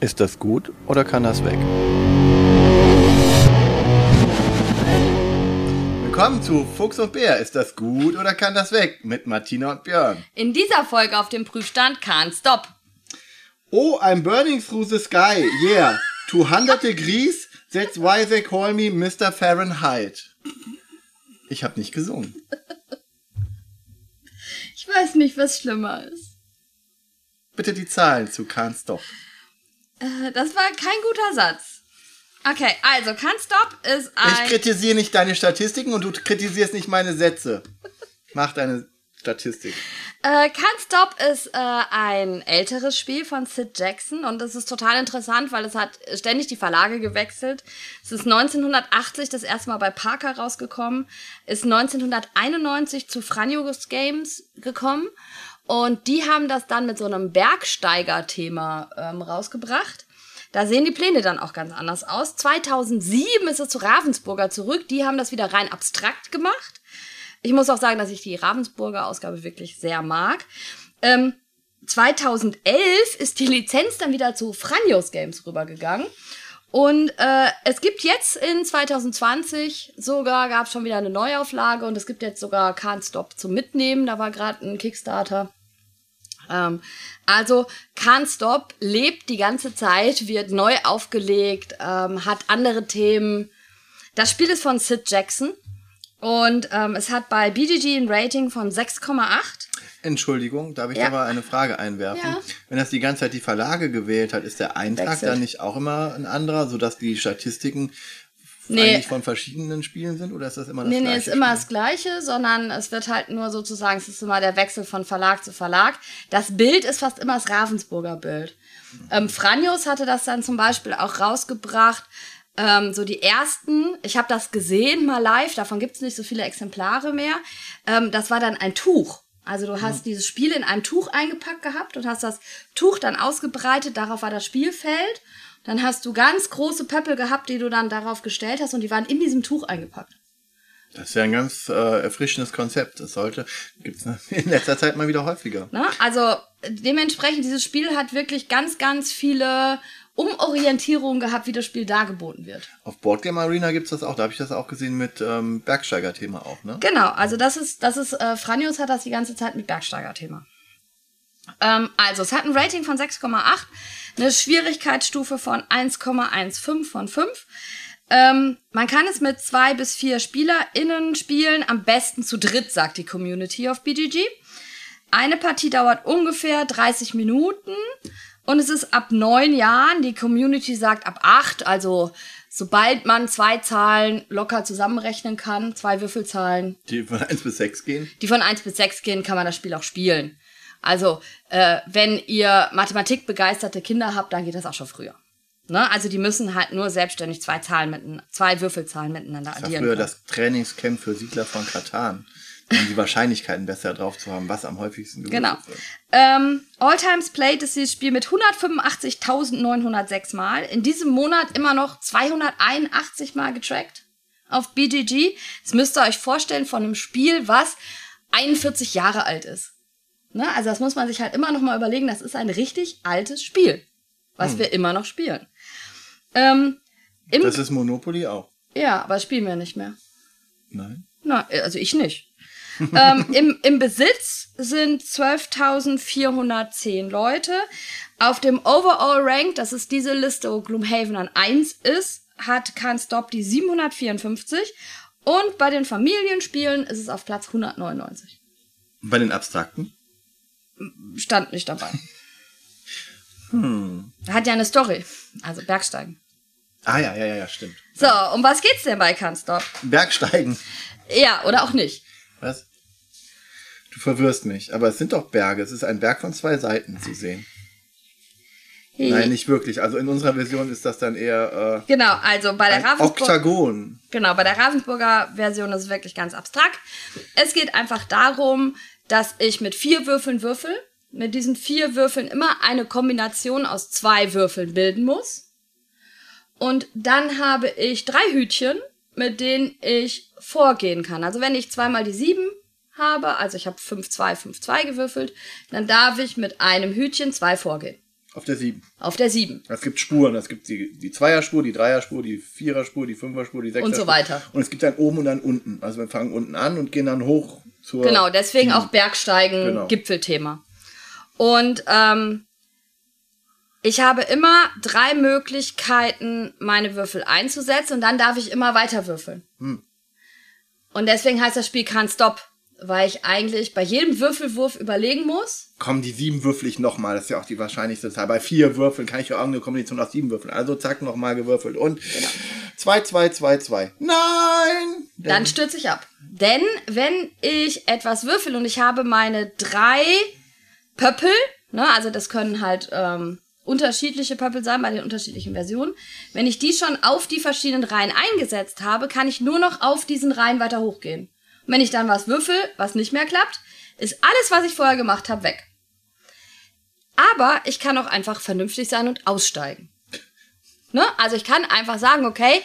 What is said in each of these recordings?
Ist das gut oder kann das weg? Willkommen zu Fuchs und Bär. Ist das gut oder kann das weg? Mit Martina und Björn. In dieser Folge auf dem Prüfstand Can't Stop. Oh, I'm burning through the sky. Yeah. 200 degrees. That's why they call me Mr. Fahrenheit. Ich habe nicht gesungen. Ich weiß nicht, was schlimmer ist. Bitte die Zahlen zu Can't Stop. Äh, das war kein guter Satz. Okay, also Can't Stop ist ein... Ich kritisiere nicht deine Statistiken und du kritisierst nicht meine Sätze. Mach deine Statistik. Äh, Can't Stop ist äh, ein älteres Spiel von Sid Jackson und das ist total interessant, weil es hat ständig die Verlage gewechselt. Es ist 1980 das erste Mal bei Parker rausgekommen, ist 1991 zu Franjos Games gekommen und die haben das dann mit so einem Bergsteiger-Thema ähm, rausgebracht. Da sehen die Pläne dann auch ganz anders aus. 2007 ist es zu Ravensburger zurück. Die haben das wieder rein abstrakt gemacht. Ich muss auch sagen, dass ich die Ravensburger Ausgabe wirklich sehr mag. Ähm, 2011 ist die Lizenz dann wieder zu Franjos Games rübergegangen. Und äh, es gibt jetzt in 2020 sogar, gab es schon wieder eine Neuauflage und es gibt jetzt sogar Can't Stop zum Mitnehmen. Da war gerade ein Kickstarter. Ähm, also Can't Stop lebt die ganze Zeit, wird neu aufgelegt, ähm, hat andere Themen. Das Spiel ist von Sid Jackson und ähm, es hat bei BGG ein Rating von 6,8. Entschuldigung, darf ich Ja. da mal eine Frage einwerfen? Ja. Wenn das die ganze Zeit die Verlage gewählt hat, ist der Eintrag Wechselt. dann nicht auch immer ein anderer, sodass die Statistiken Nee. eigentlich von verschiedenen Spielen sind? Oder ist das immer das Nee, nee, gleiche ist immer das Gleiche, sondern es wird halt nur sozusagen, es ist immer der Wechsel von Verlag zu Verlag. Das Bild ist fast immer das Ravensburger Bild. Ähm, Franjos hatte das dann zum Beispiel auch rausgebracht, ähm, so die ersten, ich habe das gesehen mal live, davon gibt's nicht so viele Exemplare mehr. Ähm, das war dann ein Tuch. Also du hast dieses Spiel in einem Tuch eingepackt gehabt und hast das Tuch dann ausgebreitet, darauf war das Spielfeld. Dann hast du ganz große Pöppel gehabt, die du dann darauf gestellt hast und die waren in diesem Tuch eingepackt. Das ist ja ein ganz äh, erfrischendes Konzept. Das sollte, gibt's in letzter Zeit mal wieder häufiger. Ne? Also dementsprechend, dieses Spiel hat wirklich ganz, ganz viele Umorientierungen gehabt, wie das Spiel dargeboten wird. Auf Boardgame Arena gibt's das auch. Da habe ich das auch gesehen mit ähm, Bergsteiger-Thema auch, ne? Genau, also das ist, das ist, äh, Franjos hat das die ganze Zeit mit Bergsteiger-Thema. Ähm, also, es hat ein Rating von 6,8, eine Schwierigkeitsstufe von 1,15 von 5. Ähm, man kann es mit zwei bis vier SpielerInnen spielen, am besten zu dritt, sagt die Community auf BGG. Eine Partie dauert ungefähr 30 Minuten und es ist ab neun Jahren. Die Community sagt ab acht, also sobald man zwei Zahlen locker zusammenrechnen kann, zwei Würfelzahlen, Die von 1 bis 6 gehen. die von 1 bis 6 gehen, kann man das Spiel auch spielen. Also, äh, wenn ihr mathematikbegeisterte Kinder habt, dann geht das auch schon früher. Ne? Also die müssen halt nur selbstständig zwei Zahlen mit, zwei Würfelzahlen miteinander Das war addieren. früher können. das Trainingscamp für Siedler von Katan. Um die Wahrscheinlichkeiten besser drauf zu haben, was am häufigsten gewürfelt Genau. wird. Ähm, All Times Played ist dieses Spiel mit 185.906 Mal. In diesem Monat immer noch 281 Mal getrackt auf BGG. Das müsst ihr euch vorstellen von einem Spiel, was 41 Jahre alt ist. Ne? Also das muss man sich halt immer noch mal überlegen. Das ist ein richtig altes Spiel, was wir immer noch spielen. Ähm, Das ist Monopoly auch. ja, aber spielen wir nicht mehr. Nein. Na, also ich nicht. ähm, im, Im Besitz sind 12.410 Leute. Auf dem Overall Rank, das ist diese Liste, wo Gloomhaven an 1 ist, hat Can't Stop die 754. Und bei den Familienspielen ist es auf Platz 199. Bei den Abstrakten? Stand nicht dabei. Hat ja eine Story. Also Bergsteigen. Ah ja, ja, ja, ja, stimmt. So, um was geht's denn bei Can't Stop? Bergsteigen. Ja, oder auch nicht. Was? Du verwirrst mich. Aber es sind doch Berge. Es ist ein Berg von zwei Seiten zu sehen. Nein, nicht wirklich. Also in unserer Version ist das dann eher Genau, also bei äh, der ein Ravensburg Oktagon. Genau, bei der Ravensburger Version ist es wirklich ganz abstrakt. Es geht einfach darum, dass ich mit vier Würfeln würfel, mit diesen vier Würfeln immer eine Kombination aus zwei Würfeln bilden muss. Und dann habe ich drei Hütchen, mit denen ich vorgehen kann. Also wenn ich zweimal die sieben habe, also ich habe 5-2, 5-2 gewürfelt, dann darf ich mit einem Hütchen zwei vorgehen. Auf der 7. Auf der 7. Es gibt Spuren. Es gibt die, die Zweierspur, die Dreierspur, die Viererspur, die Fünferspur, die Sechserspur. Und so weiter. Und es gibt dann oben und dann unten. Also wir fangen unten an und gehen dann hoch zur. Genau, deswegen 7. auch Bergsteigen, Genau. Gipfelthema. Und ähm, ich habe immer drei Möglichkeiten, meine Würfel einzusetzen und dann darf ich immer weiter würfeln. Hm. Und deswegen heißt das Spiel Can't Stop, weil ich eigentlich bei jedem Würfelwurf überlegen muss. Komm, die sieben würfel ich nochmal. Das ist ja auch die wahrscheinlichste Zahl. Bei vier Würfeln kann ich ja irgendeine Kombination aus sieben würfeln. Also zack, nochmal gewürfelt. Und Genau. 2, 2, 2, 2. Nein! Dann stürze ich ab. Denn wenn ich etwas würfel und ich habe meine drei Pöppel, ne, also das können halt ähm, unterschiedliche Pöppel sein bei den unterschiedlichen Versionen. Wenn ich die schon auf die verschiedenen Reihen eingesetzt habe, kann ich nur noch auf diesen Reihen weiter hochgehen. Und wenn ich dann was würfel, was nicht mehr klappt, ist alles, was ich vorher gemacht habe, weg. Aber ich kann auch einfach vernünftig sein und aussteigen. Ne? Also ich kann einfach sagen, okay,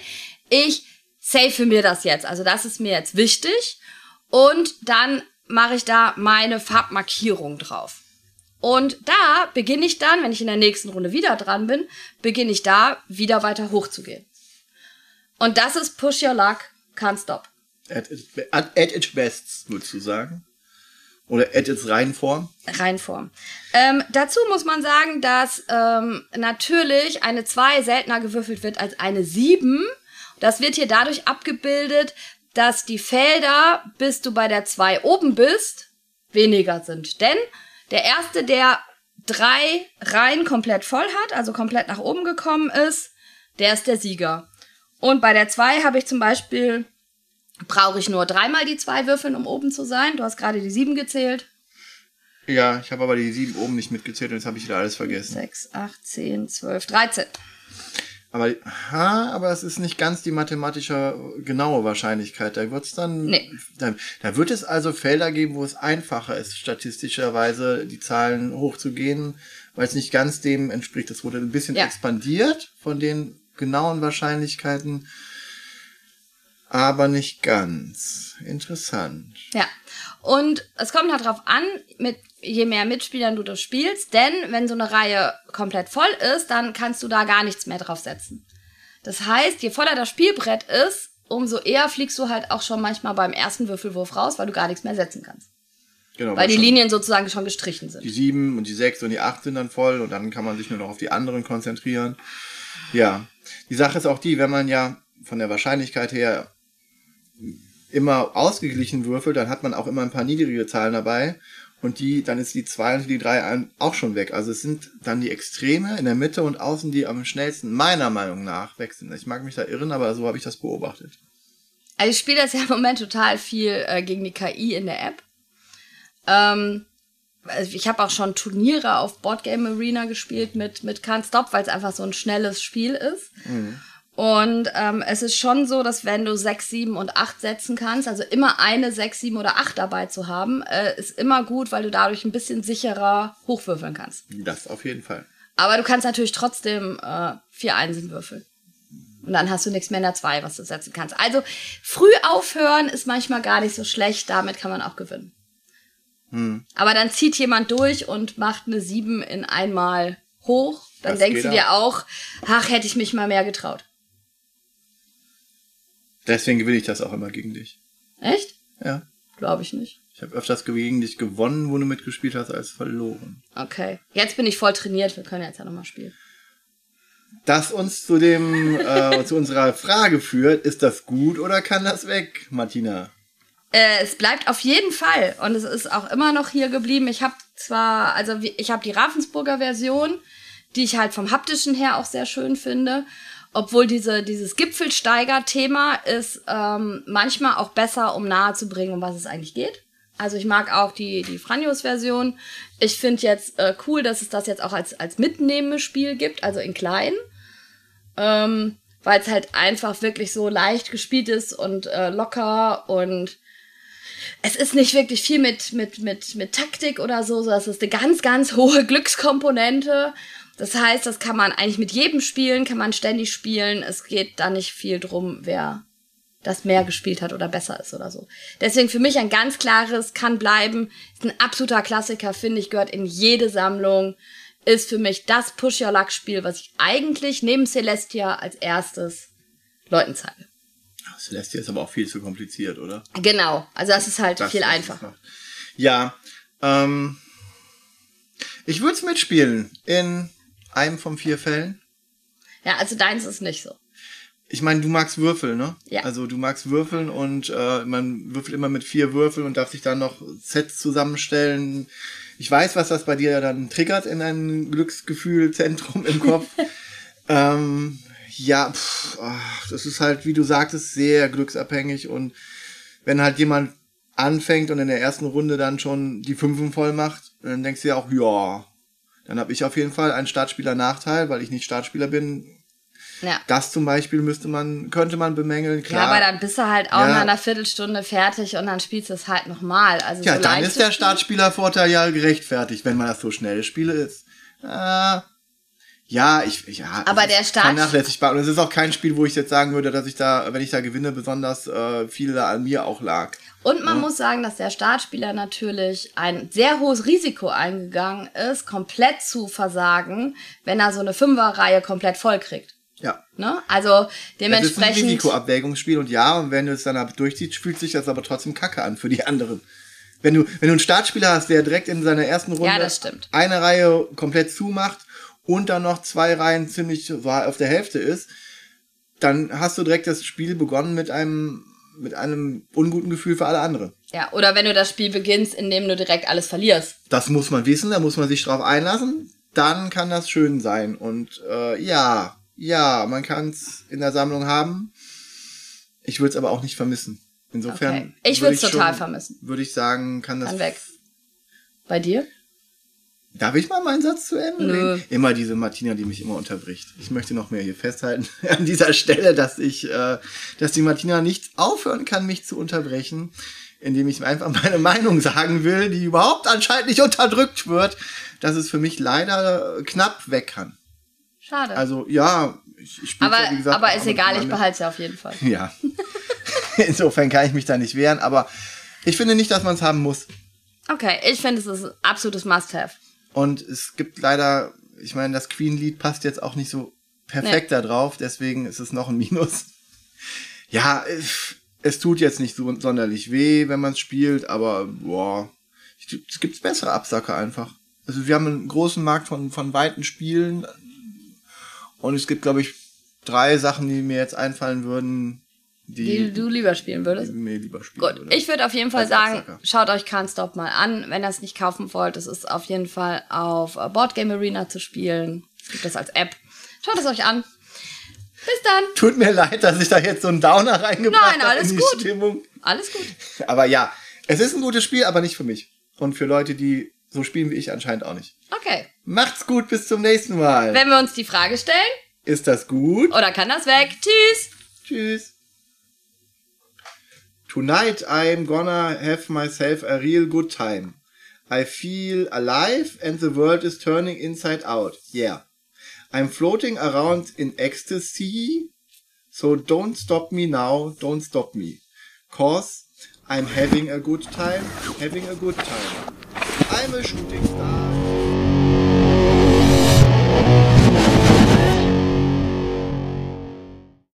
ich safe mir das jetzt. Also das ist mir jetzt wichtig. Und dann mache ich da meine Farbmarkierung drauf. Und da beginne ich dann, wenn ich in der nächsten Runde wieder dran bin, beginne ich da wieder weiter hochzugehen. Und das ist Push Your Luck, Can't Stop. At, its- at, at its best, würdest du sagen? Oder at its Reihenform? Reinform. Ähm, dazu muss man sagen, dass ähm, natürlich eine 2 seltener gewürfelt wird als eine 7. Das wird hier dadurch abgebildet, dass die Felder, bis du bei der 2 oben bist, weniger sind. Denn der erste, der drei Reihen komplett voll hat, also komplett nach oben gekommen ist, der ist der Sieger. Und bei der 2 habe ich zum Beispiel, brauche ich nur dreimal die zwei würfeln, um oben zu sein. Du hast gerade die 7 gezählt. Ja, ich habe aber die sieben oben nicht mitgezählt und jetzt habe ich wieder alles vergessen. 6, 8, 10, 12, 13. Aber, ha, aber es ist nicht ganz die mathematische genaue Wahrscheinlichkeit. Da wird's dann, Nee. da, da wird es also Felder geben, wo es einfacher ist, statistischerweise die Zahlen hochzugehen, weil es nicht ganz dem entspricht. Das wurde ein bisschen Ja. expandiert von den genauen Wahrscheinlichkeiten, aber nicht ganz. Interessant. Ja. Und es kommt halt drauf an, mit je mehr Mitspielern du das spielst, denn wenn so eine Reihe komplett voll ist, dann kannst du da gar nichts mehr draufsetzen. Das heißt, je voller das Spielbrett ist, umso eher fliegst du halt auch schon manchmal beim ersten Würfelwurf raus, weil du gar nichts mehr setzen kannst. Genau, Weil die Linien sozusagen schon gestrichen sind. Die sieben und die sechs und die acht sind dann voll und dann kann man sich nur noch auf die anderen konzentrieren. Ja. Die Sache ist auch die, wenn man ja von der Wahrscheinlichkeit her immer ausgeglichen würfelt, dann hat man auch immer ein paar niedrige Zahlen dabei. Und die, dann ist die zwei und die drei ein- auch schon weg. Also es sind dann die Extreme in der Mitte und außen, die am schnellsten, meiner Meinung nach, weg sind. Ich mag mich da irren, aber so habe ich das beobachtet. Also ich spiele das ja im Moment total viel äh, gegen die KI in der App. Ähm, also ich habe auch schon Turniere auf Boardgame Arena gespielt mit, mit Can't Stop, weil es einfach so ein schnelles Spiel ist. Und ähm, es ist schon so, dass wenn du 6, 7 und 8 setzen kannst, also immer eine 6, 7 oder 8 dabei zu haben, äh, ist immer gut, weil du dadurch ein bisschen sicherer hochwürfeln kannst. Das auf jeden Fall. Aber du kannst natürlich trotzdem äh, vier Einsen würfeln. Und dann hast du nichts mehr in der 2, was du setzen kannst. Also früh aufhören ist manchmal gar nicht so schlecht, damit kann man auch gewinnen. Aber dann zieht jemand durch und macht eine 7 in einmal hoch. Dann Das denkst du dir auch, ach, hätte ich mich mal mehr getraut. Deswegen gewinne ich das auch immer gegen dich. Echt? Ja. Glaube ich nicht. Ich habe öfters gegen dich gewonnen, wo du mitgespielt hast, als verloren. Okay. Jetzt bin ich voll trainiert, wir können jetzt ja nochmal spielen. Das uns zu dem, äh, zu unserer Frage führt, ist das gut oder kann das weg, Martina? Äh, es bleibt auf jeden Fall und es ist auch immer noch hier geblieben. Ich habe zwar, also ich habe die Ravensburger Version, die ich halt vom haptischen her auch sehr schön finde. Obwohl diese, dieses Gipfelsteiger-Thema ist ähm, manchmal auch besser, um nahezubringen, um was es eigentlich geht. Also ich mag auch die, die Franjos-Version. Ich finde jetzt äh, cool, dass es das jetzt auch als, als Mitnehmespiel gibt, also in klein. Ähm, weil es halt einfach wirklich so leicht gespielt ist und äh, locker und es ist nicht wirklich viel mit, mit, mit, mit Taktik oder so, sondern es ist eine ganz, ganz hohe Glückskomponente. Das heißt, das kann man eigentlich mit jedem spielen, kann man ständig spielen. Es geht da nicht viel drum, wer das mehr gespielt hat oder besser ist oder so. Deswegen für mich ein ganz klares, kann bleiben, ist ein absoluter Klassiker, finde ich, gehört in jede Sammlung, ist für mich das Push Your Luck Spiel, was ich eigentlich neben Celestia als erstes Leuten zeige. Celestia ist aber auch viel zu kompliziert, oder? Genau, also das ist halt Das viel ist einfacher. einfach. Ja, ähm, ich würde es mitspielen in einem von vier Fällen. Ja, also deins ist nicht so. Ich meine, du magst Würfel, ne? Ja. Also du magst Würfeln und äh, man würfelt immer mit vier Würfeln und darf sich dann noch Sets zusammenstellen. Ich weiß, was das bei dir dann triggert in ein Glücksgefühlzentrum im Kopf. ähm, ja, pff, ach, das ist halt, wie du sagtest, sehr glücksabhängig und wenn halt jemand anfängt und in der ersten Runde dann schon die Fünfen voll macht, dann denkst du ja auch, ja, dann habe ich auf jeden Fall einen Startspieler-Nachteil, weil ich nicht Startspieler bin. Ja. Das zum Beispiel müsste man, könnte man bemängeln, Ja, klar. aber dann bist du halt auch Ja. nach einer Viertelstunde fertig und dann spielst du es halt nochmal. Also ja, so dann ist der Startspielervorteil ja gerechtfertigt, wenn man das so schnell spiele ist. Äh, ja, ich, ja. Aber der Start- Vernachlässigbar. Und es ist auch kein Spiel, wo ich jetzt sagen würde, dass ich da, wenn ich da gewinne, besonders äh, viel da an mir auch lag. Und man muss sagen, dass der Startspieler natürlich ein sehr hohes Risiko eingegangen ist, komplett zu versagen, wenn er so eine Fünferreihe komplett voll kriegt. Ja. Ne? Also Es ist ein dementsprechend. Risikoabwägungsspiel und ja, und wenn du es dann durchziehst, fühlt sich das aber trotzdem kacke an für die anderen. Wenn du, wenn du einen Startspieler hast, der direkt in seiner ersten Runde Ja, das stimmt. eine Reihe komplett zumacht und dann noch zwei Reihen ziemlich auf der Hälfte ist, dann hast du direkt das Spiel begonnen mit einem, mit einem unguten Gefühl für alle anderen. Ja, oder wenn du das Spiel beginnst, indem du direkt alles verlierst. Das muss man wissen, da muss man sich drauf einlassen. Dann kann das schön sein. Und äh, ja, ja, man kann es in der Sammlung haben. Ich würde es aber auch nicht vermissen. Insofern. Okay. Ich würd würd's total schon- vermissen. Würde ich sagen, kann das. Dann weg. Bei dir? Darf ich mal meinen Satz zu Ende reden? Immer diese Martina, die mich immer unterbricht. Ich möchte noch mehr hier festhalten an dieser Stelle, dass ich, äh, dass die Martina nicht aufhören kann, mich zu unterbrechen, indem ich einfach meine Meinung sagen will, die überhaupt anscheinend nicht unterdrückt wird, dass es für mich leider knapp weg kann. Schade. Also ja, ich, ich aber ja, wie gesagt, aber ist egal, ich behalte es ja auf jeden Fall. Ja. Insofern kann ich mich da nicht wehren, aber ich finde nicht, dass man es haben muss. Okay, ich finde, es ist ein absolutes Must-Have. Und es gibt leider, ich meine, das Queen-Lied passt jetzt auch nicht so perfekt da drauf, deswegen ist es noch ein Minus. Ja, es, es tut jetzt nicht so sonderlich weh, wenn man es spielt, aber boah, es gibt bessere Absacker einfach. Also wir haben einen großen Markt von, von weiten Spielen und es gibt, glaube ich, drei Sachen, die mir jetzt einfallen würden, Die die, du lieber spielen würdest. mir lieber spielen Gut, würde. ich würde auf jeden Fall Als sagen, Absacker. schaut euch Can't Stop mal an, wenn ihr es nicht kaufen wollt. Es ist auf jeden Fall auf äh, Board Game Arena zu spielen. Es gibt das als App. Schaut es euch an. Bis dann. Tut mir leid, dass ich da jetzt so einen Downer reingebracht Nein, habe alles in die gut. Stimmung. Alles gut. Aber ja, es ist ein gutes Spiel, aber nicht für mich. Und für Leute, die so spielen wie ich, anscheinend auch nicht. Okay. Macht's gut, bis zum nächsten Mal. Wenn wir uns die Frage stellen, Ist das gut? oder kann das weg? Tschüss. Tschüss. Tonight I'm gonna have myself a real good time. I feel alive and the world is turning inside out. Yeah. I'm floating around in ecstasy. So don't stop me now, don't stop me. Cause I'm having a good time, having a good time. I'm a shooting star.